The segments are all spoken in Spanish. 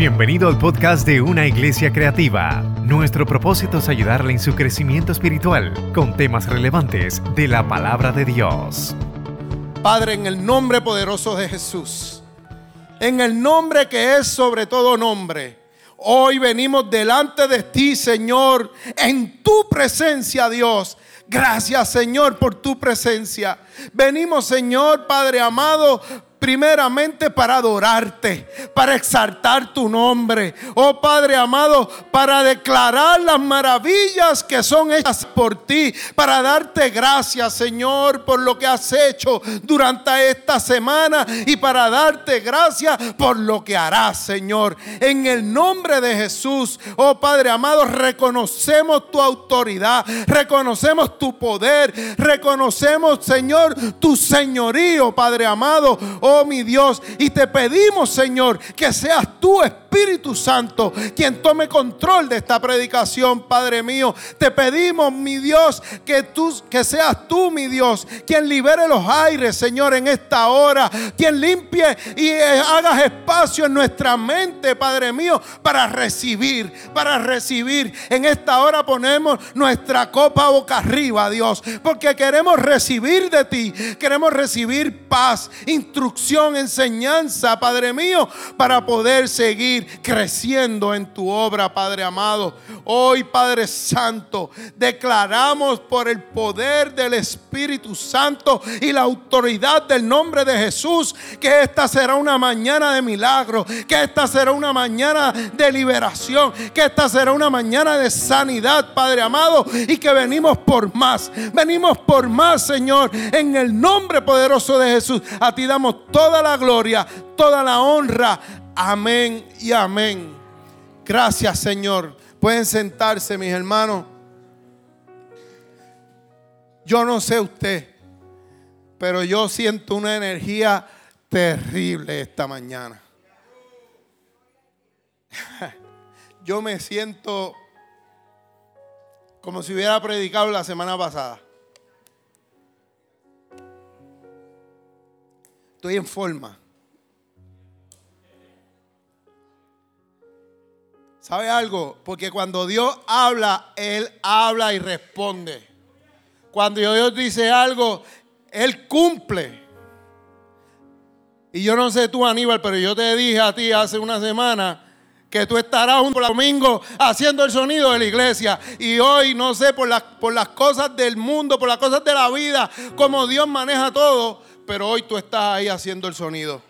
Bienvenido al podcast de Una Iglesia Creativa. Nuestro propósito es ayudarle en su crecimiento espiritual con temas relevantes de la palabra de Dios. Padre, en el nombre poderoso de Jesús, en el nombre que es sobre todo nombre, hoy venimos delante de ti, Señor, en tu presencia, Dios. Gracias, Señor, por tu presencia. Venimos, Señor, Padre amado, primeramente para adorarte, para exaltar tu nombre. Oh Padre amado, para declarar las maravillas que son hechas por ti, para darte gracias, Señor, por lo que has hecho durante esta semana y para darte gracias por lo que harás, Señor. En el nombre de Jesús, oh Padre amado, reconocemos tu autoridad, reconocemos tu poder, reconocemos, Señor, tu señorío, Padre amado. Oh, oh mi Dios. Y te pedimos, Señor, que seas tú, Espíritu Santo, quien tome control de esta predicación, Padre mío. Te pedimos, mi Dios, que tú, que seas tú, mi Dios, quien libere los aires, Señor, en esta hora. Quien limpie y eh, hagas espacio en nuestra mente, Padre mío, para recibir, para recibir. En esta hora ponemos nuestra copa boca arriba, Dios, porque queremos recibir de ti, queremos recibir paz, instrucción enseñanza, Padre mío, para poder seguir creciendo en tu obra, Padre amado. Hoy, Padre Santo, declaramos por el poder del Espíritu Santo y la autoridad del nombre de Jesús que esta será una mañana de milagro, que esta será una mañana de liberación, que esta será una mañana de sanidad, Padre amado, y que venimos por más. Venimos por más, Señor, en el nombre poderoso de Jesús. A ti damos toda la gloria, toda la honra. Amén y amén. Gracias Señor. Pueden sentarse mis hermanos. Yo no sé usted, pero yo siento una energía terrible esta mañana. Yo me siento como si hubiera predicado la semana pasada. Estoy en forma. ¿Sabe algo? Porque cuando Dios habla, Él habla y responde. Cuando Dios dice algo, Él cumple. Y yo no sé tú, Aníbal, pero yo te dije a ti hace una semana que tú estarás un domingo haciendo el sonido de la iglesia. Y hoy, no sé, por las, por las cosas del mundo, por las cosas de la vida, como Dios maneja todo, pero hoy tú estás ahí haciendo el sonido.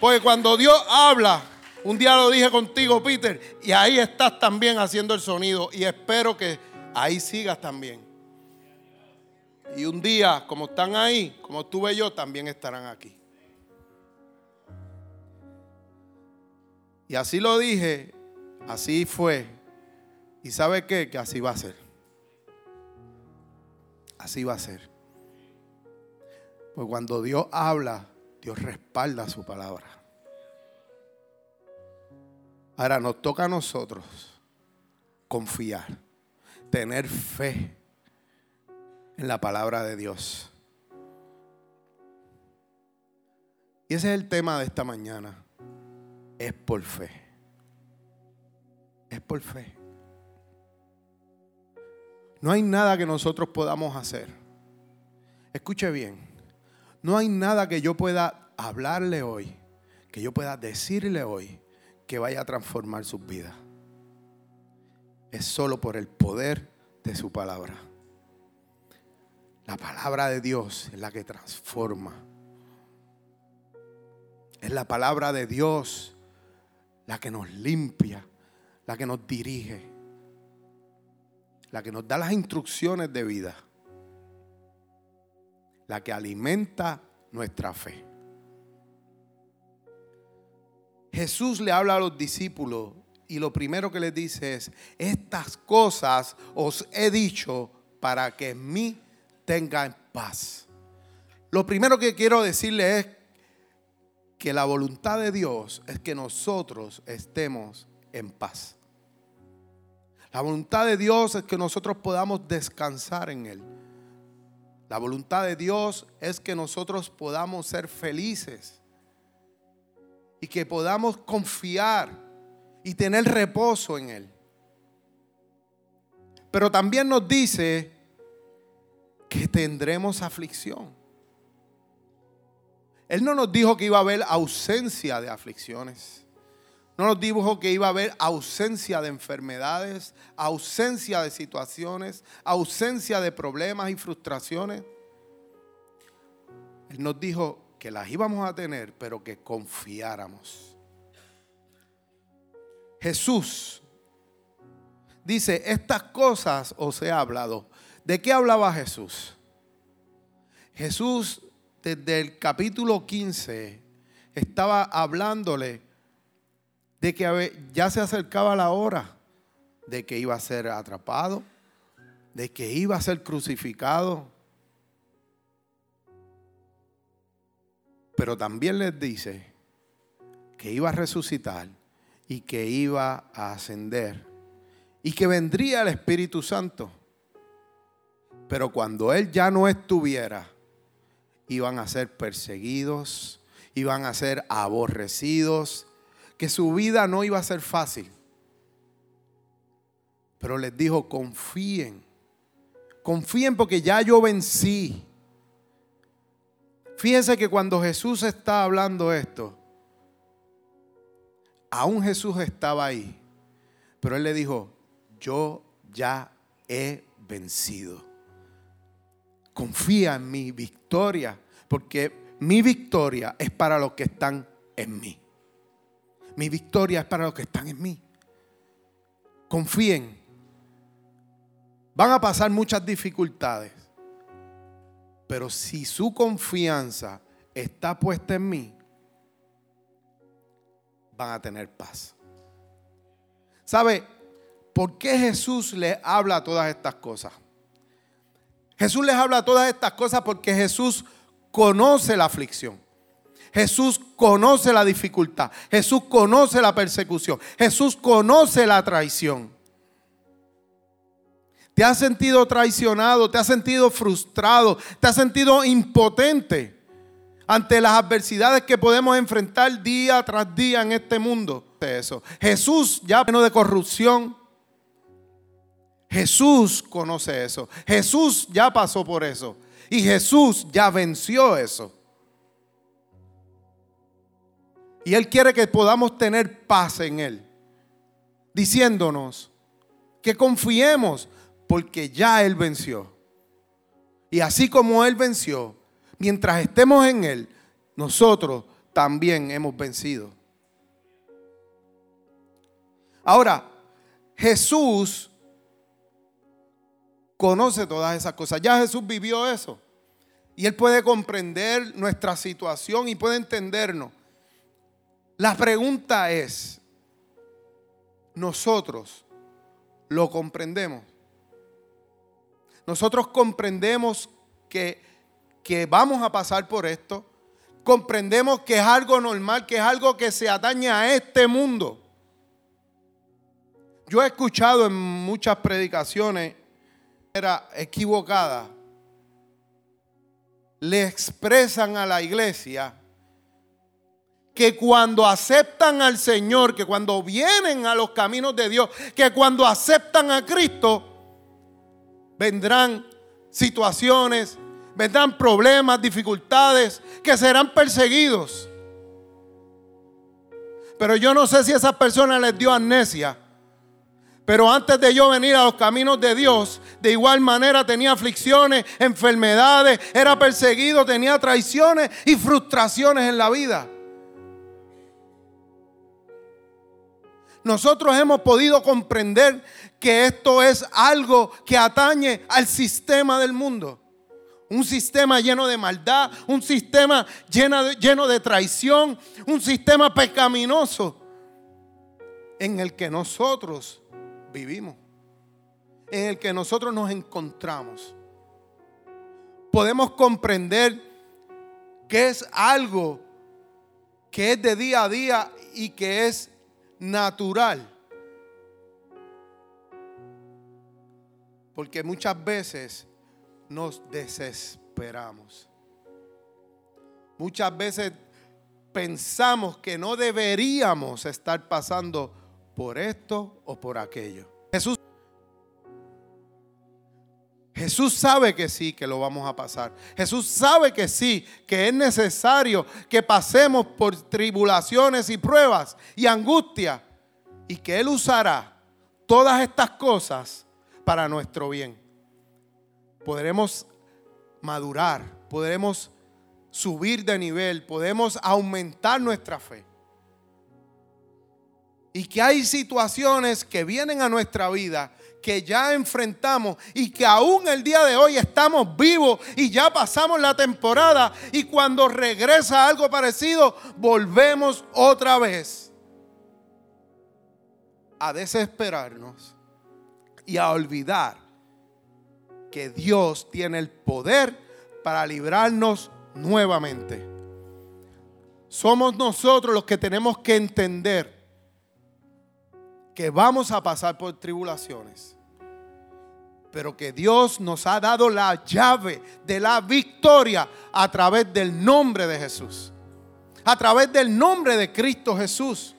Porque cuando Dios habla, un día lo dije contigo, Peter, y ahí estás también haciendo el sonido. Y espero que ahí sigas también. Y un día, como están ahí, como estuve yo, también estarán aquí. Y así lo dije, así fue. ¿Y sabe qué? Que así va a ser. Así va a ser. Pues cuando Dios habla, Dios respalda su palabra. Ahora nos toca a nosotros confiar, tener fe en la palabra de Dios. Y ese es el tema de esta mañana. Es por fe. Es por fe. No hay nada que nosotros podamos hacer. Escuche bien. No hay nada que yo pueda hablarle hoy, que yo pueda decirle hoy, que vaya a transformar sus vidas. Es solo por el poder de su palabra. La palabra de Dios es la que transforma. Es la palabra de Dios la que nos limpia, la que nos dirige, la que nos da las instrucciones de vida la que alimenta nuestra fe. Jesús le habla a los discípulos y lo primero que les dice es, estas cosas os he dicho para que en mí tengan paz. Lo primero que quiero decirle es que la voluntad de Dios es que nosotros estemos en paz. La voluntad de Dios es que nosotros podamos descansar en Él. La voluntad de Dios es que nosotros podamos ser felices y que podamos confiar y tener reposo en Él. Pero también nos dice que tendremos aflicción. Él no nos dijo que iba a haber ausencia de aflicciones. No nos dijo que iba a haber ausencia de enfermedades, ausencia de situaciones, ausencia de problemas y frustraciones. Él nos dijo que las íbamos a tener, pero que confiáramos. Jesús dice, estas cosas os he hablado. ¿De qué hablaba Jesús? Jesús desde el capítulo 15 estaba hablándole de que ya se acercaba la hora de que iba a ser atrapado, de que iba a ser crucificado. Pero también les dice que iba a resucitar y que iba a ascender y que vendría el Espíritu Santo. Pero cuando Él ya no estuviera, iban a ser perseguidos, iban a ser aborrecidos, que su vida no iba a ser fácil. Pero les dijo, confíen, confíen porque ya yo vencí. Fíjense que cuando Jesús está hablando esto, aún Jesús estaba ahí, pero él le dijo, yo ya he vencido. Confía en mi victoria, porque mi victoria es para los que están en mí. Mi victoria es para los que están en mí. Confíen. Van a pasar muchas dificultades, pero si su confianza está puesta en mí, van a tener paz. ¿Sabe por qué Jesús les habla todas estas cosas? Jesús les habla todas estas cosas porque Jesús conoce la aflicción. Jesús conoce la dificultad. Jesús conoce la persecución. Jesús conoce la traición. Te has sentido traicionado, te has sentido frustrado, te has sentido impotente ante las adversidades que podemos enfrentar día tras día en este mundo. Eso. Jesús ya lleno de corrupción, Jesús conoce eso. Jesús ya pasó por eso. Y Jesús ya venció eso. Y Él quiere que podamos tener paz en Él. Diciéndonos que confiemos porque ya Él venció. Y así como Él venció, mientras estemos en Él, nosotros también hemos vencido. Ahora, Jesús conoce todas esas cosas. Ya Jesús vivió eso. Y Él puede comprender nuestra situación y puede entendernos. La pregunta es, ¿nosotros lo comprendemos? Nosotros comprendemos que, que vamos a pasar por esto. Comprendemos que es algo normal, que es algo que se atañe a este mundo. Yo he escuchado en muchas predicaciones era equivocada, le expresan a la iglesia que cuando aceptan al Señor, que cuando vienen a los caminos de Dios, que cuando aceptan a Cristo, vendrán situaciones, vendrán problemas, dificultades, que serán perseguidos. Pero yo no sé si esas personas les dio amnesia pero antes de yo venir a los caminos de Dios, de igual manera tenía aflicciones, enfermedades, era perseguido, tenía traiciones y frustraciones en la vida. Nosotros hemos podido comprender que esto es algo que atañe al sistema del mundo. Un sistema lleno de maldad, un sistema lleno de, lleno de traición, un sistema pecaminoso en el que nosotros vivimos, en el que nosotros nos encontramos. Podemos comprender que es algo que es de día a día y que es natural. Porque muchas veces nos desesperamos. Muchas veces pensamos que no deberíamos estar pasando por esto o por aquello. Jesús Jesús sabe que sí, que lo vamos a pasar. Jesús sabe que sí, que es necesario que pasemos por tribulaciones y pruebas y angustia y que Él usará todas estas cosas para nuestro bien. Podremos madurar, podremos subir de nivel, podemos aumentar nuestra fe. Y que hay situaciones que vienen a nuestra vida que ya enfrentamos y que aún el día de hoy estamos vivos y ya pasamos la temporada y cuando regresa algo parecido, volvemos otra vez a desesperarnos y a olvidar que Dios tiene el poder para librarnos nuevamente. Somos nosotros los que tenemos que entender que vamos a pasar por tribulaciones, pero que Dios nos ha dado la llave de la victoria a través del nombre de Jesús, a través del nombre de Cristo Jesús,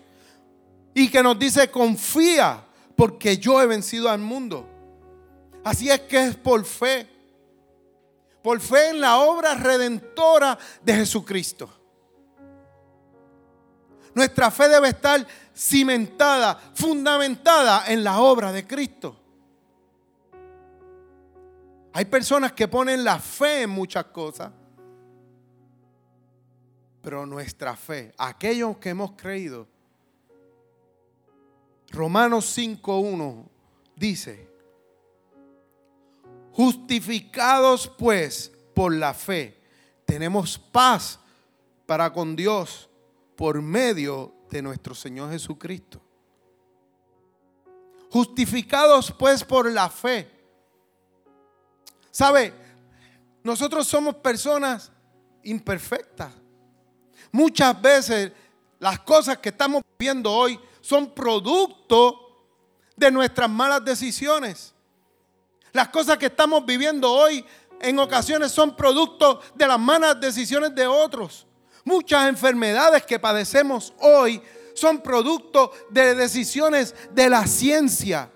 y que nos dice, confía, porque yo he vencido al mundo. Así es que es por fe, por fe en la obra redentora de Jesucristo. Nuestra fe debe estar cimentada, fundamentada en la obra de Cristo. Hay personas que ponen la fe en muchas cosas, pero nuestra fe, aquellos que hemos creído, Romanos 5.1 dice, justificados pues por la fe, tenemos paz para con Dios por medio de nuestro Señor Jesucristo. Justificados pues por la fe. ¿Sabe? Nosotros somos personas imperfectas. Muchas veces las cosas que estamos viendo hoy son producto de nuestras malas decisiones. Las cosas que estamos viviendo hoy en ocasiones son producto de las malas decisiones de otros. Muchas enfermedades que padecemos hoy son producto de decisiones de la ciencia,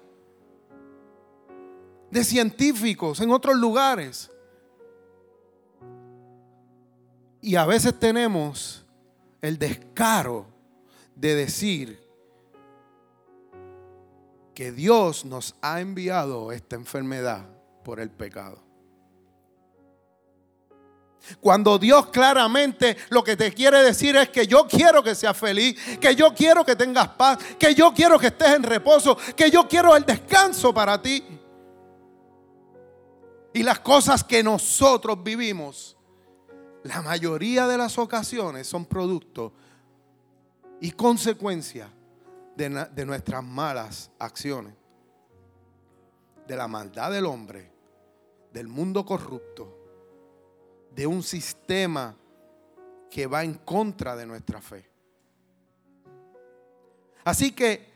de científicos en otros lugares. Y a veces tenemos el descaro de decir que Dios nos ha enviado esta enfermedad por el pecado. Cuando Dios claramente lo que te quiere decir es que yo quiero que seas feliz, que yo quiero que tengas paz, que yo quiero que estés en reposo, que yo quiero el descanso para ti. Y las cosas que nosotros vivimos, la mayoría de las ocasiones son producto y consecuencia de, nuestras malas acciones, de la maldad del hombre, del mundo corrupto de un sistema que va en contra de nuestra fe. Así que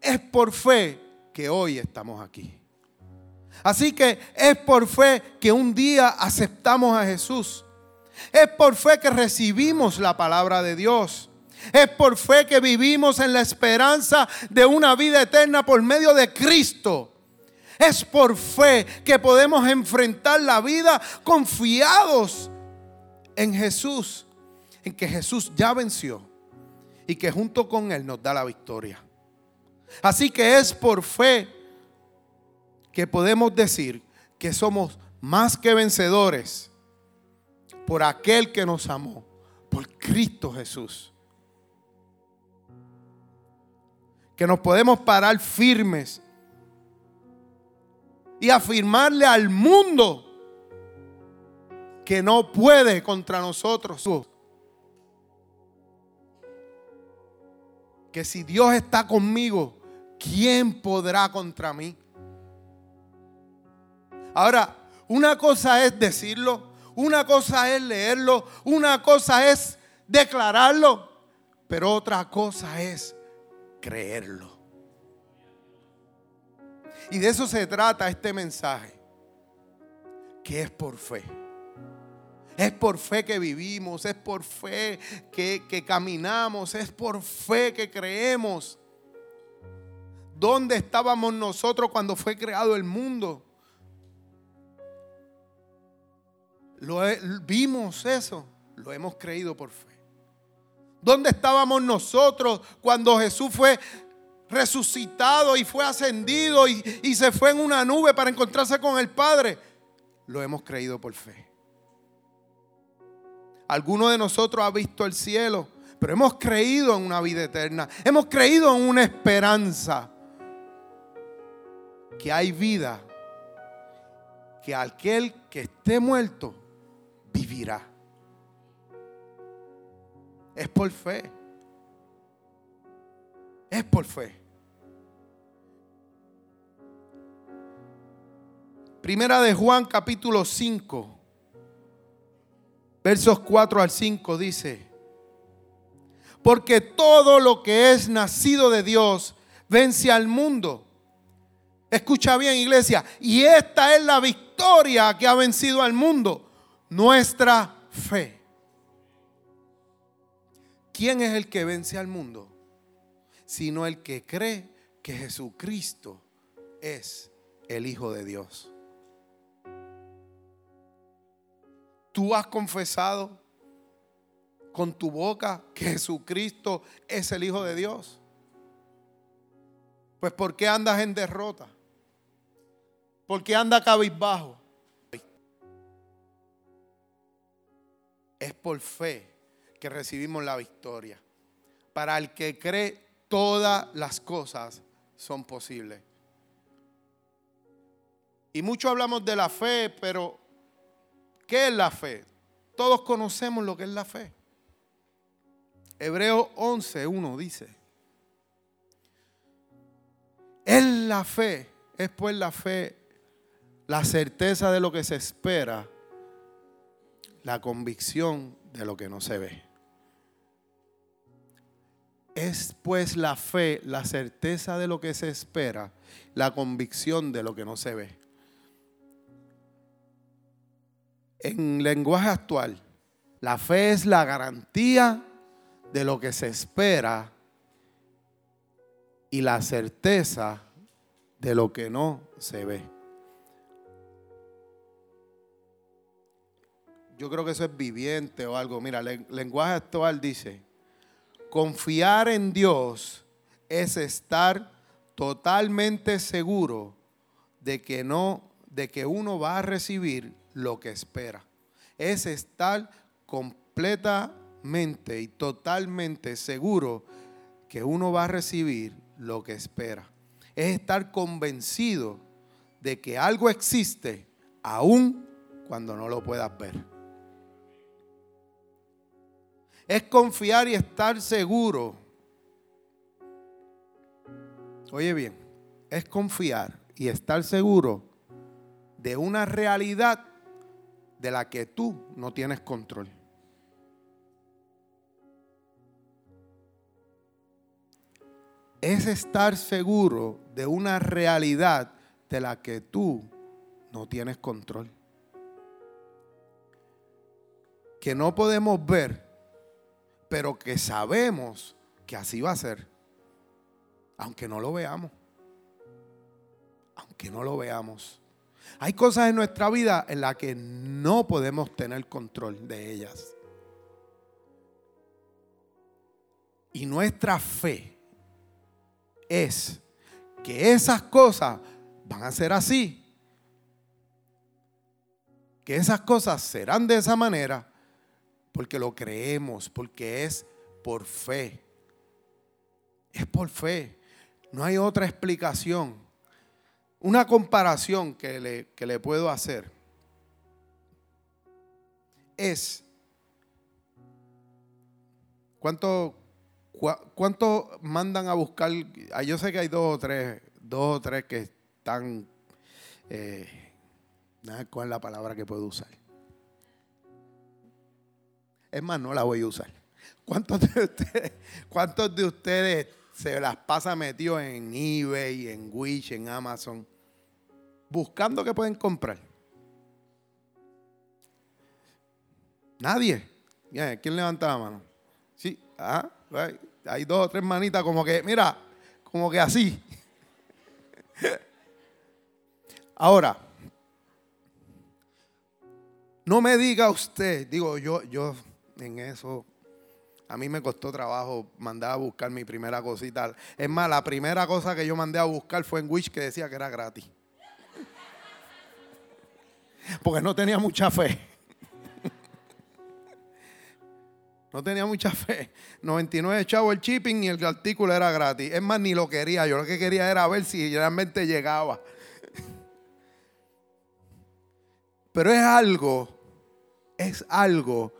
es por fe que hoy estamos aquí. Así que es por fe que un día aceptamos a Jesús. Es por fe que recibimos la palabra de Dios. Es por fe que vivimos en la esperanza de una vida eterna por medio de Cristo. Es por fe que podemos enfrentar la vida confiados en Jesús, en que Jesús ya venció y que junto con Él nos da la victoria. Así que es por fe que podemos decir que somos más que vencedores por aquel que nos amó, por Cristo Jesús. Que nos podemos parar firmes y afirmarle al mundo que no puede contra nosotros. Que si Dios está conmigo, ¿quién podrá contra mí? Ahora, una cosa es decirlo, una cosa es leerlo, una cosa es declararlo, pero otra cosa es creerlo. Y de eso se trata este mensaje, que es por fe Es por fe que vivimos, es por fe que, caminamos, es por fe que creemos. ¿Dónde estábamos nosotros cuando fue creado el mundo? Lo vimos eso, lo hemos creído por fe. ¿Dónde estábamos nosotros cuando Jesús fue resucitado y fue ascendido y, y, se fue en una nube para encontrarse con el Padre? Lo hemos creído por fe. Alguno de nosotros ha visto el cielo, pero hemos creído en una vida eterna. Hemos creído en una esperanza. Que hay vida. Que aquel que esté muerto vivirá. Es por fe. Es por fe. Primera de Juan capítulo 5, versos 4 al 5 dice, porque todo lo que es nacido de Dios vence al mundo. Escucha bien iglesia, y esta es la victoria que ha vencido al mundo, nuestra fe. ¿Quién es el que vence al mundo? Sino el que cree que Jesucristo es el Hijo de Dios. Tú has confesado con tu boca que Jesucristo es el Hijo de Dios. Pues ¿por qué andas en derrota? ¿Por qué andas cabizbajo? Es por fe que recibimos la victoria. Para el que cree, todas las cosas son posibles. Y mucho hablamos de la fe, pero ¿qué es la fe? Todos conocemos lo que es la fe. Hebreo 11, 1 dice, es la fe, es pues la fe, la certeza de lo que se espera, la convicción de lo que no se ve. Es pues la fe, la certeza de lo que se espera, la convicción de lo que no se ve. En lenguaje actual, la fe es la garantía de lo que se espera y la certeza de lo que no se ve. Yo creo que eso es viviente o algo. Mira, el lenguaje actual dice, Confiar en Dios es estar totalmente seguro de que no de que uno va a recibir lo que espera. Es estar completamente y totalmente seguro que uno va a recibir lo que espera. Es estar convencido de que algo existe aún cuando no lo puedas ver es confiar y estar seguro. Oye bien, es confiar y estar seguro de una realidad de la que tú no tienes control. Es estar seguro de una realidad de la que tú no tienes control. Que no podemos ver pero que sabemos que así va a ser, aunque no lo veamos, aunque no lo veamos. Hay cosas en nuestra vida en las que no podemos tener control de ellas. Y nuestra fe es que esas cosas van a ser así. Que esas cosas serán de esa manera porque lo creemos, porque es por fe. Es por fe. No hay otra explicación. Una comparación que le, le puedo hacer es, ¿cuánto, ¿cuánto mandan a buscar? Ah, yo sé que hay dos o tres, dos o tres que están, eh, ¿cuál es la palabra que puedo usar? Es más, no la voy a usar. ¿Cuántos de ustedes, cuántos de ustedes se las pasa metidos en eBay, en Wish, en Amazon, buscando que pueden comprar? Nadie. ¿Quién levanta la mano? Sí, ah, hay dos o tres manitas como que, mira, como que así. Ahora, no me diga usted, digo yo, yo en eso, a mí me costó trabajo mandar a buscar mi primera cosita. Es más, la primera cosa que yo mandé a buscar fue en Wish que decía que era gratis. Porque no tenía mucha fe. No tenía mucha fe. 99 chavos el shipping y el artículo era gratis. Es más, ni lo quería. Yo lo que quería era ver si realmente llegaba. Pero es algo, es algo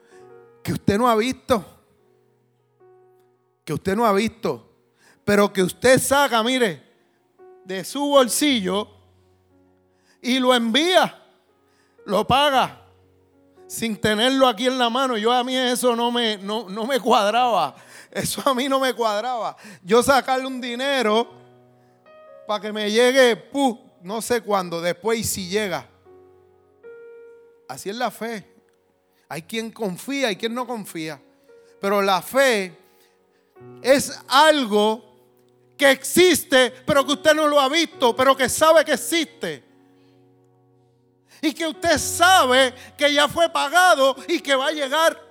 que usted no ha visto. Que usted no ha visto. Pero que usted saca, mire, de su bolsillo y lo envía. Lo paga sin tenerlo aquí en la mano. Yo a mí eso no me, no, me cuadraba. Eso a mí no me cuadraba. Yo sacarle un dinero para que me llegue, no sé cuándo, después y si llega. Así es la fe. Hay quien confía y quien no confía. Pero la fe es algo que existe, pero que usted no lo ha visto, pero que sabe que existe y que usted sabe que ya fue pagado y que va a llegar.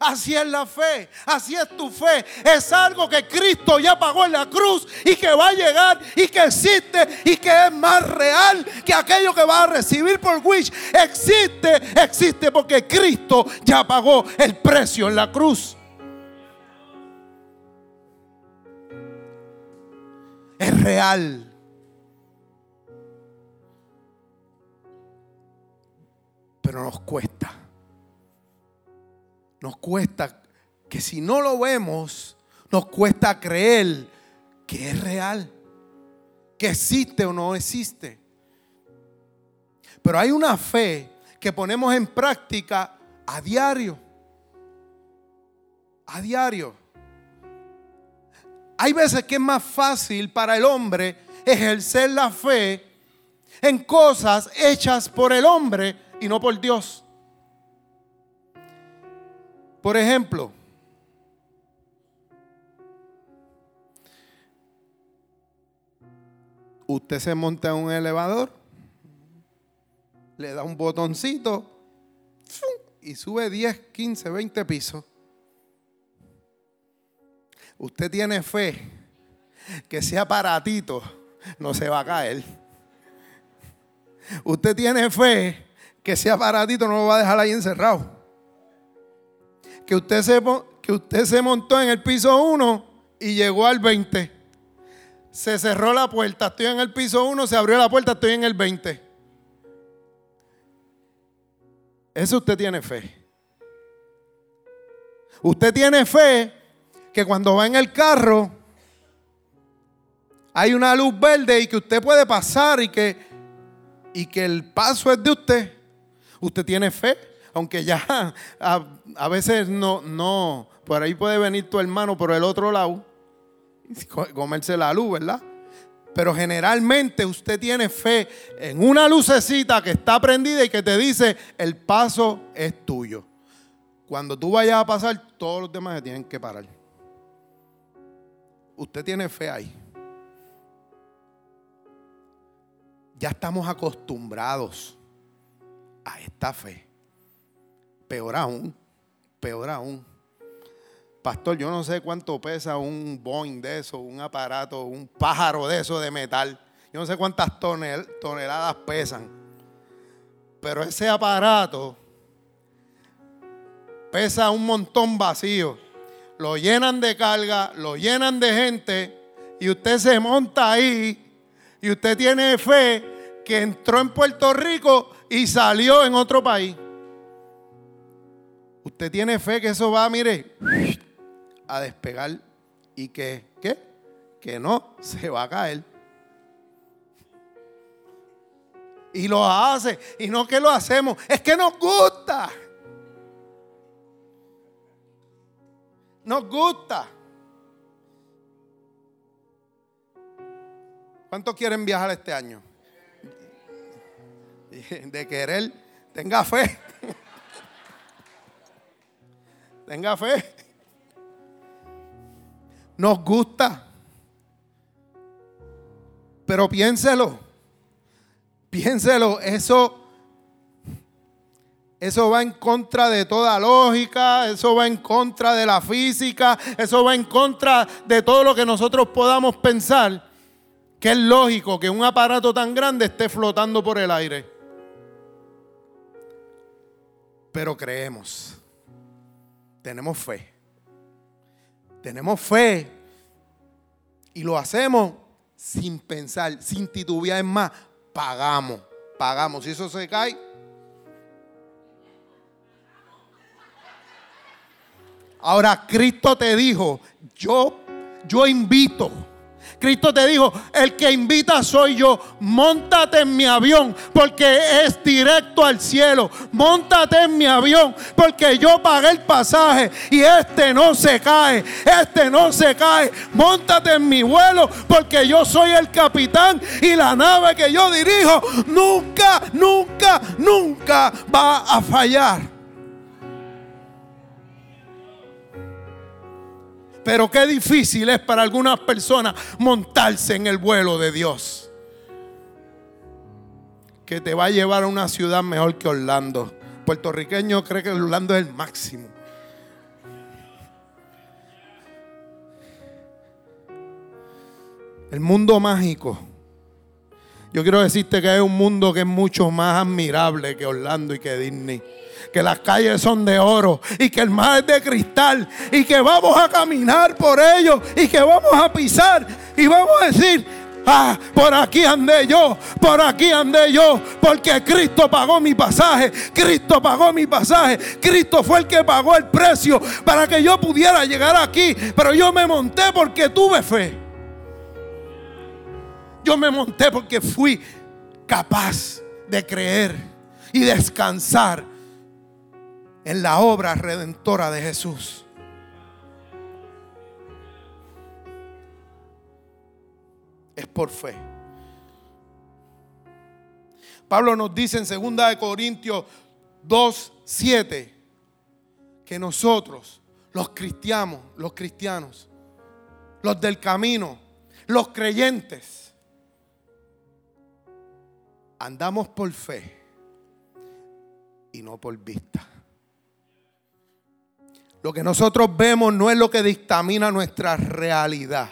Así es la fe, así es tu fe. Es algo que Cristo ya pagó en la cruz y que va a llegar y que existe y que es más real que aquello que va a recibir por Wish. Existe, existe porque Cristo ya pagó el precio en la cruz. Es real. pero nos cuesta. Nos cuesta que si no lo vemos, nos cuesta creer que es real, que existe o no existe. Pero hay una fe que ponemos en práctica a diario. A diario. Hay veces que es más fácil para el hombre ejercer la fe en cosas hechas por el hombre y no por Dios. Por ejemplo, usted se monta en un elevador, le da un botoncito y sube 10, 15, 20 pisos. Usted tiene fe que ese aparatito no se va a caer. Usted tiene fe que ese aparatito no lo va a dejar ahí encerrado. Que usted se, que usted se montó en el piso 1 y llegó al 20. Se cerró la puerta, estoy en el piso 1, se abrió la puerta, estoy en el 20. Eso usted tiene fe. Usted tiene fe que cuando va en el carro hay una luz verde y que usted puede pasar y que, y que el paso es de usted. Usted tiene fe, aunque ya a, veces no, no, por ahí puede venir tu hermano por el otro lado, comerse la luz, ¿verdad? Pero generalmente usted tiene fe en una lucecita que está prendida y que te dice, el paso es tuyo. Cuando tú vayas a pasar, todos los demás se tienen que parar. Usted tiene fe ahí. Ya estamos acostumbrados a esta fe. Peor aún, peor aún. Pastor, yo no sé cuánto pesa un Boeing de eso, un aparato, un pájaro de eso de metal. Yo no sé cuántas toneladas pesan. Pero ese aparato pesa un montón vacío. Lo llenan de carga, lo llenan de gente y usted se monta ahí y usted tiene fe que entró en Puerto Rico y salió en otro país. Usted tiene fe que eso va, mire, a despegar y que, ¿qué? Que no se va a caer. Y lo hace. Y no que lo hacemos, es que nos gusta. Nos gusta. ¿Cuántos quieren viajar este año? de querer, tenga fe. Tenga fe. Nos gusta. Pero piénselo. Piénselo. Eso eso va en contra de toda lógica, eso va en contra de la física, eso va en contra de todo lo que nosotros podamos pensar, que es lógico que un aparato tan grande esté flotando por el aire. Pero creemos, tenemos fe, tenemos fe y lo hacemos sin pensar, sin titubear, es más, pagamos, pagamos. Si eso se cae, Ahora Cristo te dijo, yo, yo invito. Cristo te dijo, el que invita soy yo. Móntate en mi avión porque es directo al cielo. Móntate en mi avión porque yo pagué el pasaje y este no se cae. Este no se cae. Móntate en mi vuelo porque yo soy el capitán y la nave que yo dirijo nunca, nunca, nunca va a fallar. Pero qué difícil es para algunas personas montarse en el vuelo de Dios. Que te va a llevar a una ciudad mejor que Orlando. Puertorriqueño cree que Orlando es el máximo. El mundo mágico. Yo quiero decirte que hay un mundo que es mucho más admirable que Orlando y que Disney que las calles son de oro y que el mar es de cristal y que vamos a caminar por ellos y que vamos a pisar y vamos a decir, Ah, por aquí andé yo, por aquí andé yo, porque Cristo pagó mi pasaje, Cristo pagó mi pasaje, Cristo fue el que pagó el precio para que yo pudiera llegar aquí, pero yo me monté porque tuve fe. Yo me monté porque fui capaz de creer y descansar en la obra redentora de Jesús. Es por fe. Pablo nos dice en 2 Corintios 2, 7 que nosotros, los cristianos, los cristianos, los del camino, los creyentes, andamos por fe y no por vista. Lo que nosotros vemos no es lo que dictamina nuestra realidad.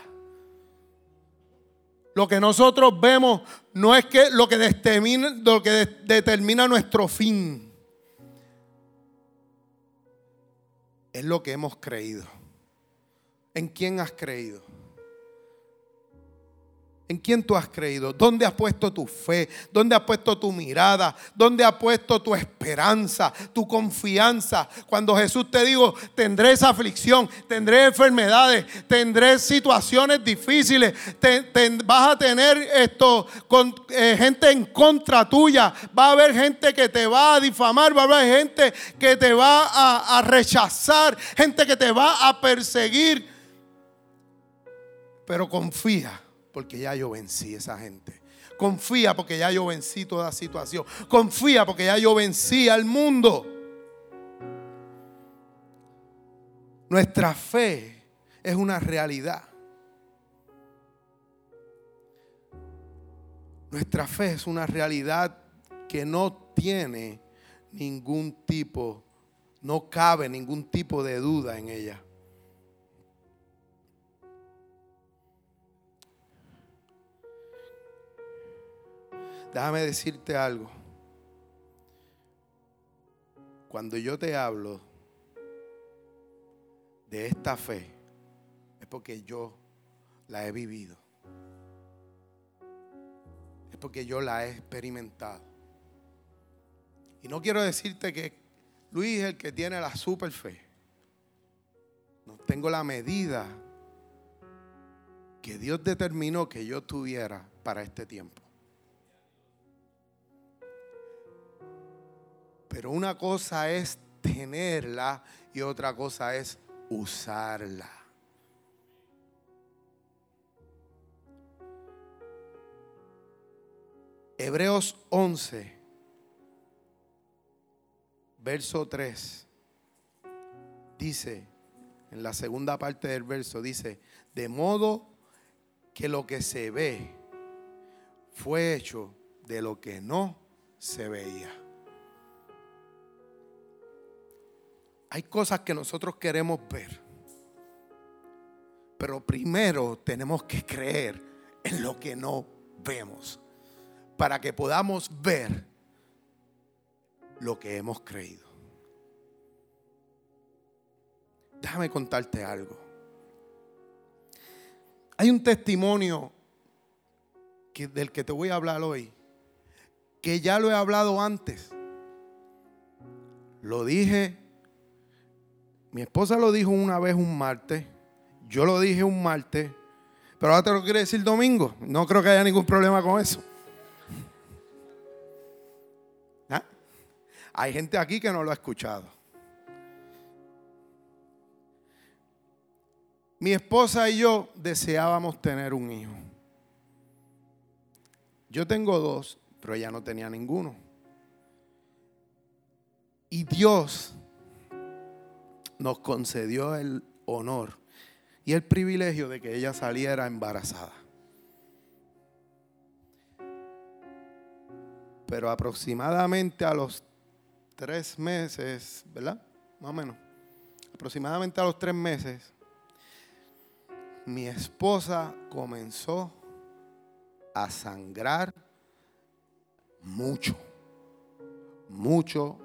Lo que nosotros vemos no es que lo que determina, lo que determina nuestro fin. Es lo que hemos creído. ¿En quién has creído? ¿En quién tú has creído? ¿Dónde has puesto tu fe? ¿Dónde has puesto tu mirada? ¿Dónde has puesto tu esperanza, tu confianza? Cuando Jesús te dijo, tendré esa aflicción, tendré enfermedades, tendré situaciones difíciles, vas a tener esto con eh, gente en contra tuya, va a haber gente que te va a difamar, va a haber gente que te va a, a rechazar, gente que te va a perseguir. Pero confía porque ya yo vencí esa gente. Confía porque ya yo vencí toda situación. Confía porque ya yo vencí al mundo. Nuestra fe es una realidad. Nuestra fe es una realidad que no tiene ningún tipo, no cabe ningún tipo de duda en ella. Déjame decirte algo. Cuando yo te hablo de esta fe, es porque yo la he vivido. Es porque yo la he experimentado. Y no quiero decirte que Luis es el que tiene la super fe. No tengo la medida que Dios determinó que yo tuviera para este tiempo. Pero una cosa es tenerla y otra cosa es usarla. Hebreos 11, verso 3, dice, en la segunda parte del verso, dice, de modo que lo que se ve fue hecho de lo que no se veía. Hay cosas que nosotros queremos ver, pero primero tenemos que creer en lo que no vemos, para que podamos ver lo que hemos creído. Déjame contarte algo. Hay un testimonio del que te voy a hablar hoy, que ya lo he hablado antes. Lo dije, mi esposa lo dijo una vez un martes, yo lo dije un martes, pero ahora te lo quiero decir domingo. No creo que haya ningún problema con eso. ¿Ah? Hay gente aquí que no lo ha escuchado. Mi esposa y yo deseábamos tener un hijo. Yo tengo dos, pero ella no tenía ninguno. Y Dios nos concedió el honor y el privilegio de que ella saliera embarazada. Pero aproximadamente a los tres meses, ¿verdad? Más o menos. Aproximadamente a los tres meses, mi esposa comenzó a sangrar mucho, mucho,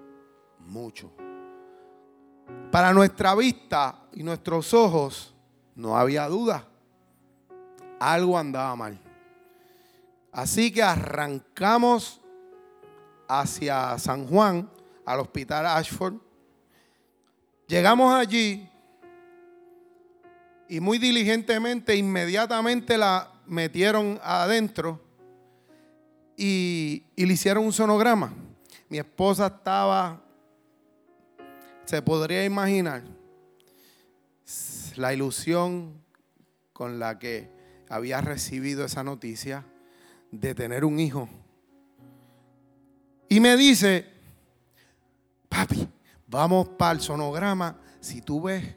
mucho. Para nuestra vista y nuestros ojos, no había duda. Algo andaba mal. Así que arrancamos hacia San Juan, al hospital Ashford. Llegamos allí y muy diligentemente, inmediatamente la metieron adentro y, le hicieron un sonograma. Mi esposa estaba, se podría imaginar, la ilusión con la que había recibido esa noticia de tener un hijo. Y me dice, papi, vamos para el sonograma. Si tú ves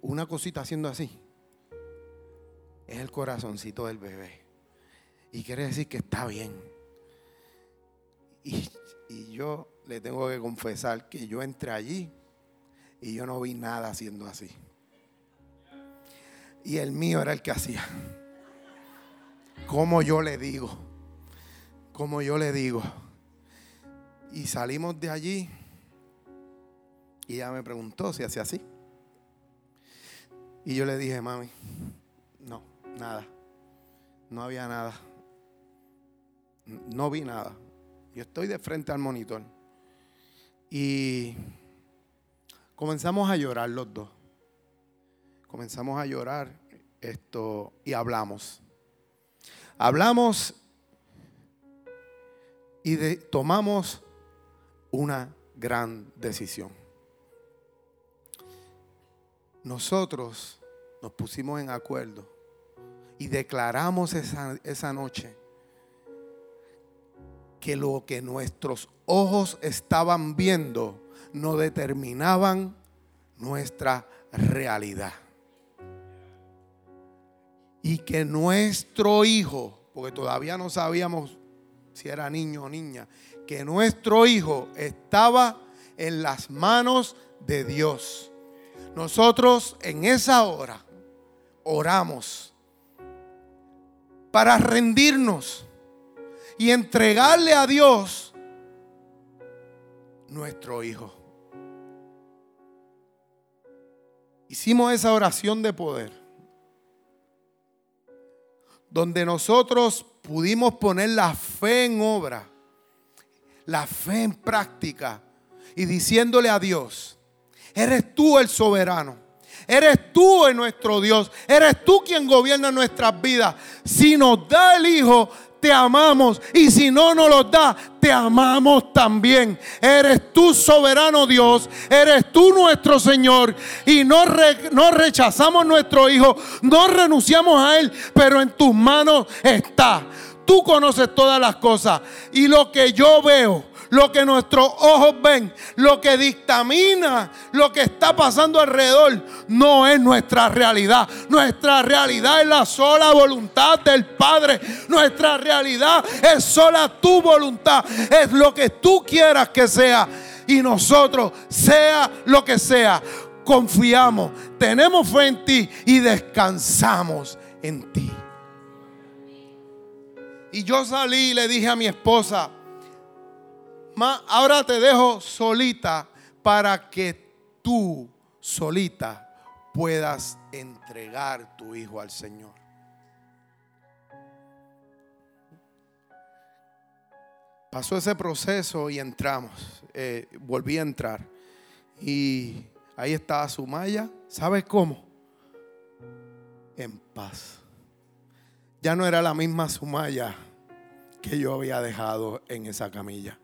una cosita haciendo así, es el corazoncito del bebé. Y quiere decir que está bien. Y, y yo le tengo que confesar que yo entré allí y yo no vi nada haciendo así y el mío era el que hacía. Como yo le digo, como yo le digo. Y salimos de allí y ella me preguntó si hacía así. Y yo le dije, mami, no, nada. No había nada. No vi nada. Yo estoy de frente al monitor. Y comenzamos a llorar los dos comenzamos a llorar esto y hablamos. Hablamos y tomamos una gran decisión. Nosotros nos pusimos en acuerdo y declaramos esa, esa noche que lo que nuestros ojos estaban viendo no determinaban nuestra realidad y que nuestro hijo, porque todavía no sabíamos si era niño o niña, que nuestro hijo estaba en las manos de Dios. Nosotros en esa hora oramos para rendirnos y entregarle a Dios nuestro hijo. Hicimos esa oración de poder donde nosotros pudimos poner la fe en obra, la fe en práctica y diciéndole a Dios, eres tú el soberano. Eres tú nuestro Dios. Eres tú quien gobierna nuestras vidas. Si nos da el Hijo, te amamos. Y si no nos lo da, te amamos también. Eres tú soberano Dios. Eres tú nuestro Señor. Y no, no rechazamos nuestro Hijo. No renunciamos a Él. Pero en tus manos está. Tú conoces todas las cosas. Y lo que yo veo lo que nuestros ojos ven, lo que dictamina lo que está pasando alrededor, no es nuestra realidad. Nuestra realidad es la sola voluntad del Padre. Nuestra realidad es sola tu voluntad. Es lo que tú quieras que sea. Y nosotros, sea lo que sea, confiamos, tenemos fe en ti y descansamos en ti. Y yo salí y le dije a mi esposa, ahora te dejo solita para que tú solita puedas entregar tu hijo al Señor. Pasó ese proceso y entramos. Eh, volví a entrar. Y ahí estaba Sumaya. ¿Sabes cómo? En paz ya no era la misma Sumaya que yo había dejado en esa camilla.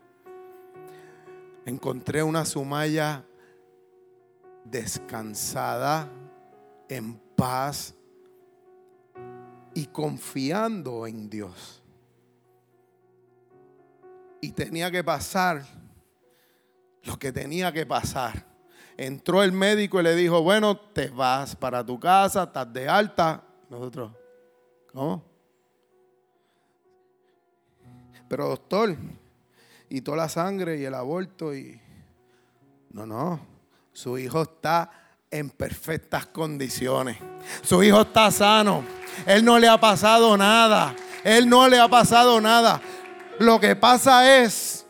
Encontré una Sumaya descansada, en paz y confiando en Dios. Y tenía que pasar lo que tenía que pasar. Entró el médico y le dijo, bueno, te vas para tu casa, estás de alta. Nosotros, ¿cómo? Pero doctor, y toda la sangre y el aborto y... No, no, su hijo está en perfectas condiciones. Su hijo está sano. Él no le ha pasado nada. Él no le ha pasado nada. Lo que pasa es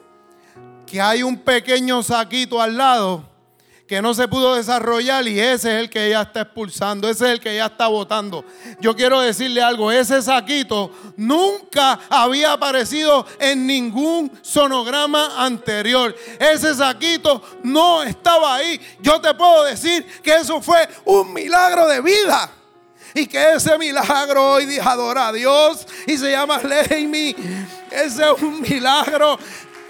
que hay un pequeño saquito al lado que no se pudo desarrollar y ese es el que ella está expulsando, ese es el que ella está votando. Yo quiero decirle algo, ese saquito nunca había aparecido en ningún sonograma anterior. Ese saquito no estaba ahí. Yo te puedo decir que eso fue un milagro de vida. Y que ese milagro hoy adora a Dios y se llama Leimi. Ese es un milagro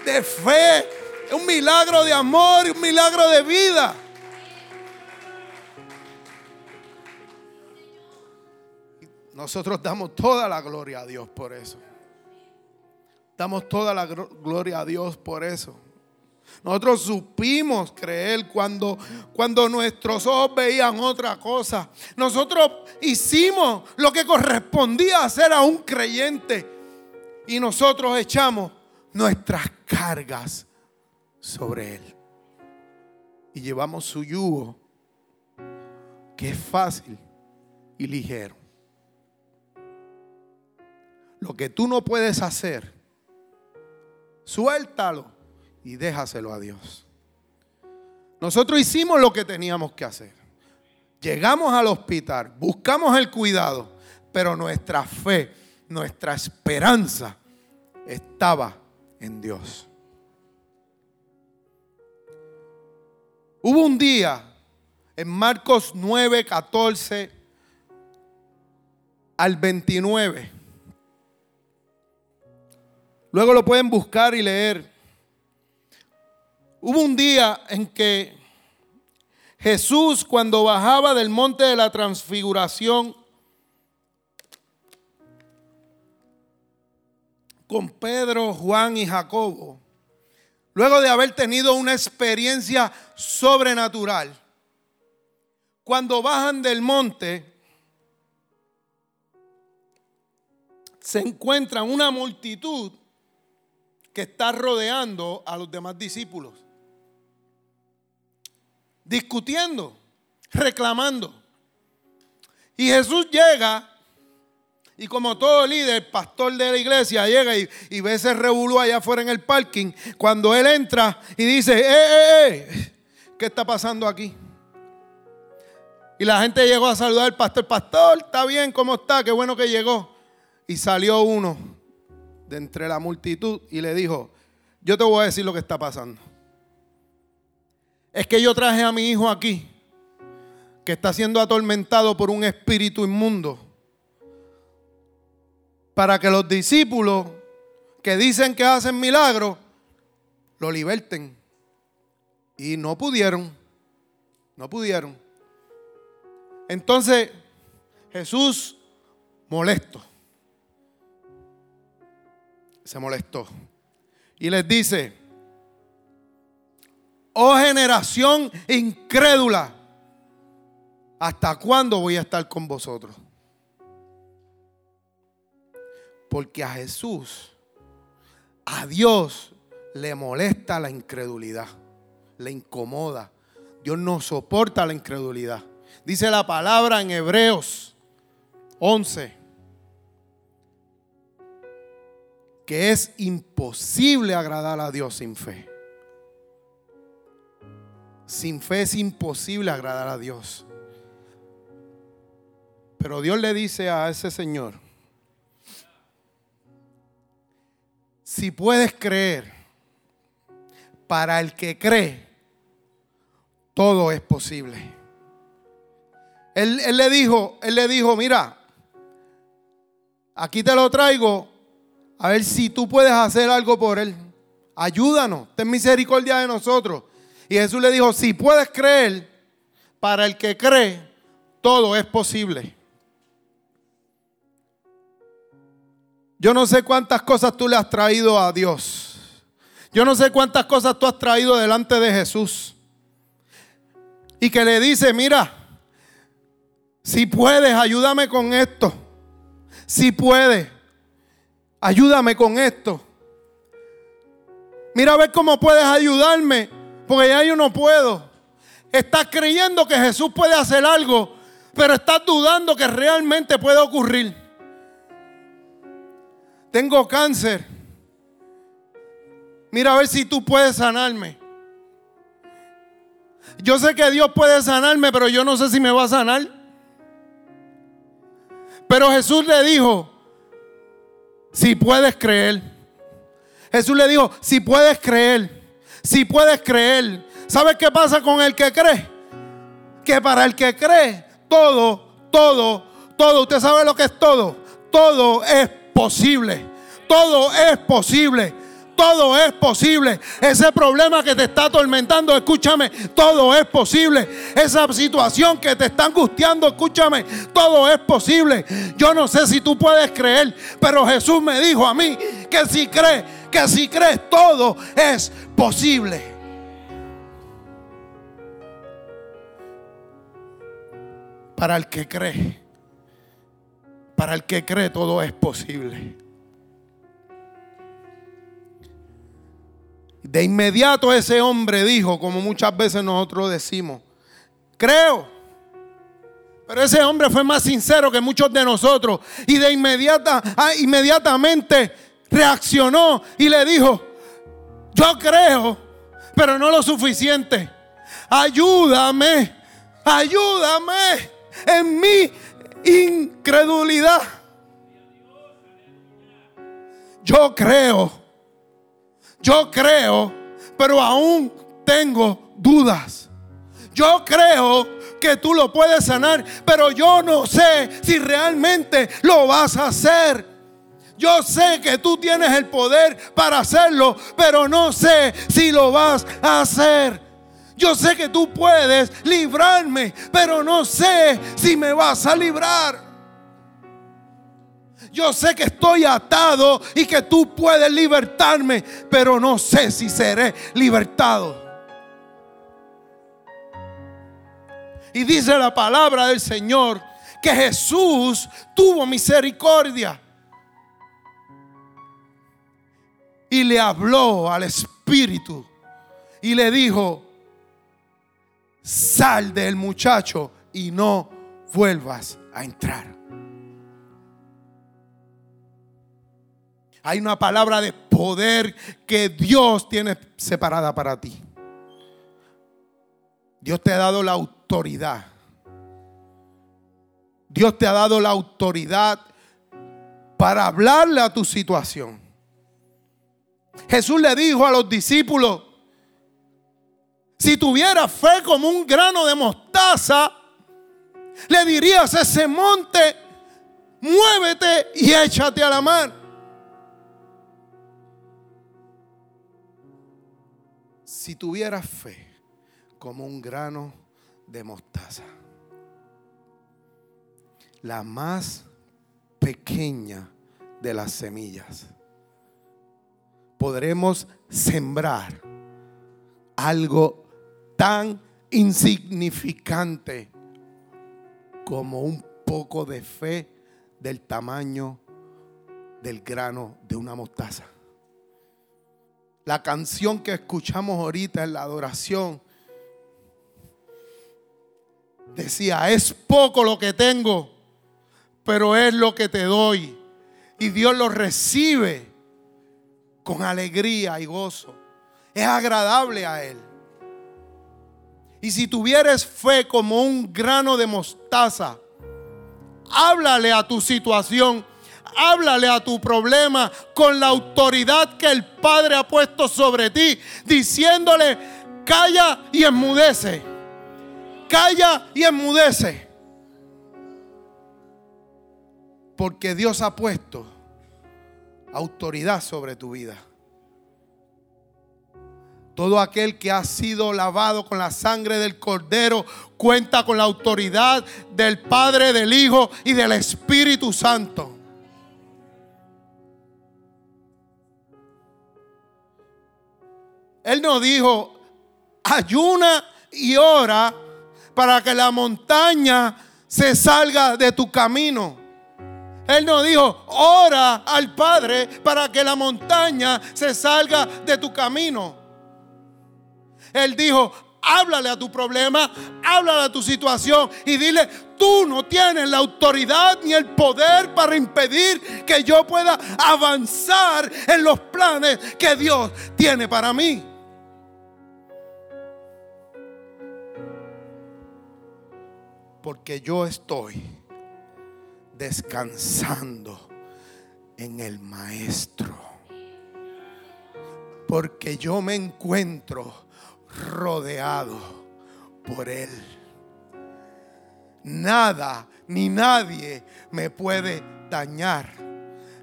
de fe un milagro de amor y un milagro de vida. Nosotros damos toda la gloria a Dios por eso. Damos toda la gloria a Dios por eso. Nosotros supimos creer cuando, cuando nuestros ojos veían otra cosa. Nosotros hicimos lo que correspondía hacer a un creyente. Y nosotros echamos nuestras cargas sobre él. Y llevamos su yugo, que es fácil y ligero. Lo que tú no puedes hacer, suéltalo y déjaselo a Dios. Nosotros hicimos lo que teníamos que hacer. Llegamos al hospital, buscamos el cuidado, pero nuestra fe, nuestra esperanza estaba en Dios. Hubo un día en Marcos 9, 14 al 29. Luego lo pueden buscar y leer. Hubo un día en que Jesús cuando bajaba del monte de la transfiguración con Pedro, Juan y Jacobo, luego de haber tenido una experiencia sobrenatural, cuando bajan del monte, se encuentran una multitud que está rodeando a los demás discípulos, discutiendo, reclamando. Y Jesús llega y como todo líder, pastor de la iglesia, llega y, ve ese allá afuera en el parking. Cuando él entra y dice, ¡eh, eh, eh! ¿Qué está pasando aquí? Y la gente llegó a saludar al pastor. Pastor, ¿está bien? ¿Cómo está? Qué bueno que llegó. Y salió uno de entre la multitud y le dijo, yo te voy a decir lo que está pasando. Es que yo traje a mi hijo aquí, que está siendo atormentado por un espíritu inmundo para que los discípulos que dicen que hacen milagros lo liberten. Y no pudieron, no pudieron. Entonces Jesús molesto, se molestó y les dice, oh generación incrédula, ¿hasta cuándo voy a estar con vosotros? Porque a Jesús, a Dios, le molesta la incredulidad, le incomoda. Dios no soporta la incredulidad. Dice la palabra en Hebreos 11 que es imposible agradar a Dios sin fe. Sin fe es imposible agradar a Dios. Pero Dios le dice a ese señor, si puedes creer, para el que cree, todo es posible. Él, él, le dijo, él le dijo, mira, aquí te lo traigo, a ver si tú puedes hacer algo por él. Ayúdanos, ten misericordia de nosotros. Y Jesús le dijo, si puedes creer, para el que cree, todo es posible. Yo no sé cuántas cosas tú le has traído a Dios. Yo no sé cuántas cosas tú has traído delante de Jesús. Y que le dice, mira, si puedes, ayúdame con esto. Si puedes, ayúdame con esto. Mira a ver cómo puedes ayudarme porque ya yo no puedo. Estás creyendo que Jesús puede hacer algo, pero estás dudando que realmente puede ocurrir. Tengo cáncer. Mira a ver si tú puedes sanarme. Yo sé que Dios puede sanarme, pero yo no sé si me va a sanar. Pero Jesús le dijo, si puedes creer. Jesús le dijo, si puedes creer. Si puedes creer, ¿sabes qué pasa con el que cree? Que para el que cree, todo, todo, todo, usted sabe lo que es todo. Todo es posible. Todo es posible. Todo es posible. Ese problema que te está atormentando, escúchame, todo es posible. Esa situación que te está angustiando, escúchame, todo es posible. Yo no sé si tú puedes creer, pero Jesús me dijo a mí que si crees, que si crees, todo es posible. Para el que cree, para el que cree todo es posible. De inmediato ese hombre dijo, como muchas veces nosotros decimos, creo. Pero ese hombre fue más sincero que muchos de nosotros. Y de inmediata, ah, inmediatamente reaccionó y le dijo, yo creo, pero no lo suficiente. Ayúdame, ayúdame en mi incredulidad. Yo creo, yo creo, pero aún tengo dudas. Yo creo que tú lo puedes sanar, pero yo no sé si realmente lo vas a hacer. Yo sé que tú tienes el poder para hacerlo, pero no sé si lo vas a hacer. Yo sé que tú puedes librarme, pero no sé si me vas a librar. Yo sé que estoy atado y que tú puedes libertarme, pero no sé si seré libertado. Y dice la palabra del Señor que Jesús tuvo misericordia. y le habló al espíritu y le dijo, sal del muchacho y no vuelvas a entrar. Hay una palabra de poder que Dios tiene separada para ti. Dios te ha dado la autoridad. Dios te ha dado la autoridad para hablarle a tu situación. Jesús le dijo a los discípulos, si tuviera fe como un grano de mostaza, le dirías a ese monte, muévete y échate a la mar. Si tuviera fe como un grano de mostaza, la más pequeña de las semillas podremos sembrar algo tan insignificante como un poco de fe del tamaño del grano de una mostaza. La canción que escuchamos ahorita en la adoración decía, es poco lo que tengo, pero es lo que te doy. Y Dios lo recibe con alegría y gozo. Es agradable a Él. Y si tuvieres fe como un grano de mostaza, háblale a tu situación, háblale a tu problema con la autoridad que el Padre ha puesto sobre ti, diciéndole, calla y enmudece, calla y enmudece. Porque Dios ha puesto autoridad sobre tu vida. Todo aquel que ha sido lavado con la sangre del Cordero cuenta con la autoridad del Padre, del Hijo y del Espíritu Santo. Él no dijo, ayuna y ora para que la montaña se salga de tu camino. Él no dijo, ora al Padre para que la montaña se salga de tu camino. Él dijo, háblale a tu problema, háblale a tu situación y dile, tú no tienes la autoridad ni el poder para impedir que yo pueda avanzar en los planes que Dios tiene para mí. Porque yo estoy descansando en el Maestro. Porque yo me encuentro rodeado por Él. Nada ni nadie me puede dañar.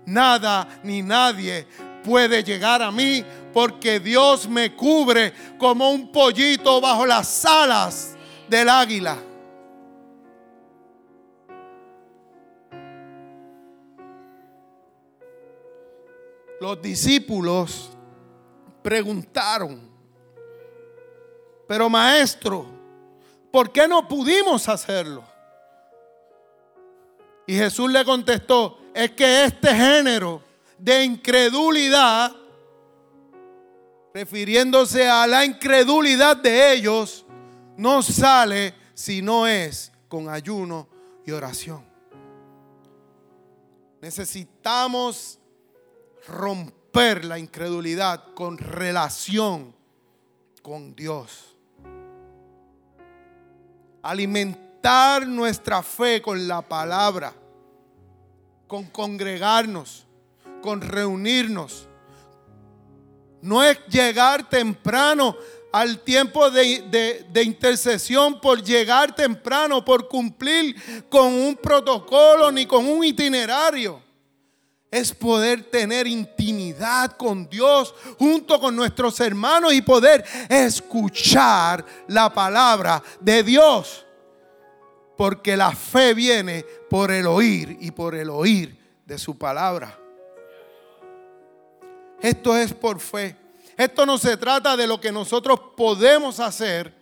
Nada ni nadie puede llegar a mí porque Dios me cubre como un pollito bajo las alas del águila. Los discípulos preguntaron, pero maestro, ¿por qué no pudimos hacerlo? Y Jesús le contestó, es que este género de incredulidad, refiriéndose a la incredulidad de ellos, no sale si no es con ayuno y oración. Necesitamos romper la incredulidad con relación con Dios alimentar nuestra fe con la palabra, con congregarnos, con reunirnos. No es llegar temprano al tiempo de, de, intercesión por llegar temprano, por cumplir con un protocolo ni con un itinerario. Es poder tener intimidad con Dios junto con nuestros hermanos y poder escuchar la palabra de Dios. Porque la fe viene por el oír y por el oír de su palabra. Esto es por fe. Esto no se trata de lo que nosotros podemos hacer,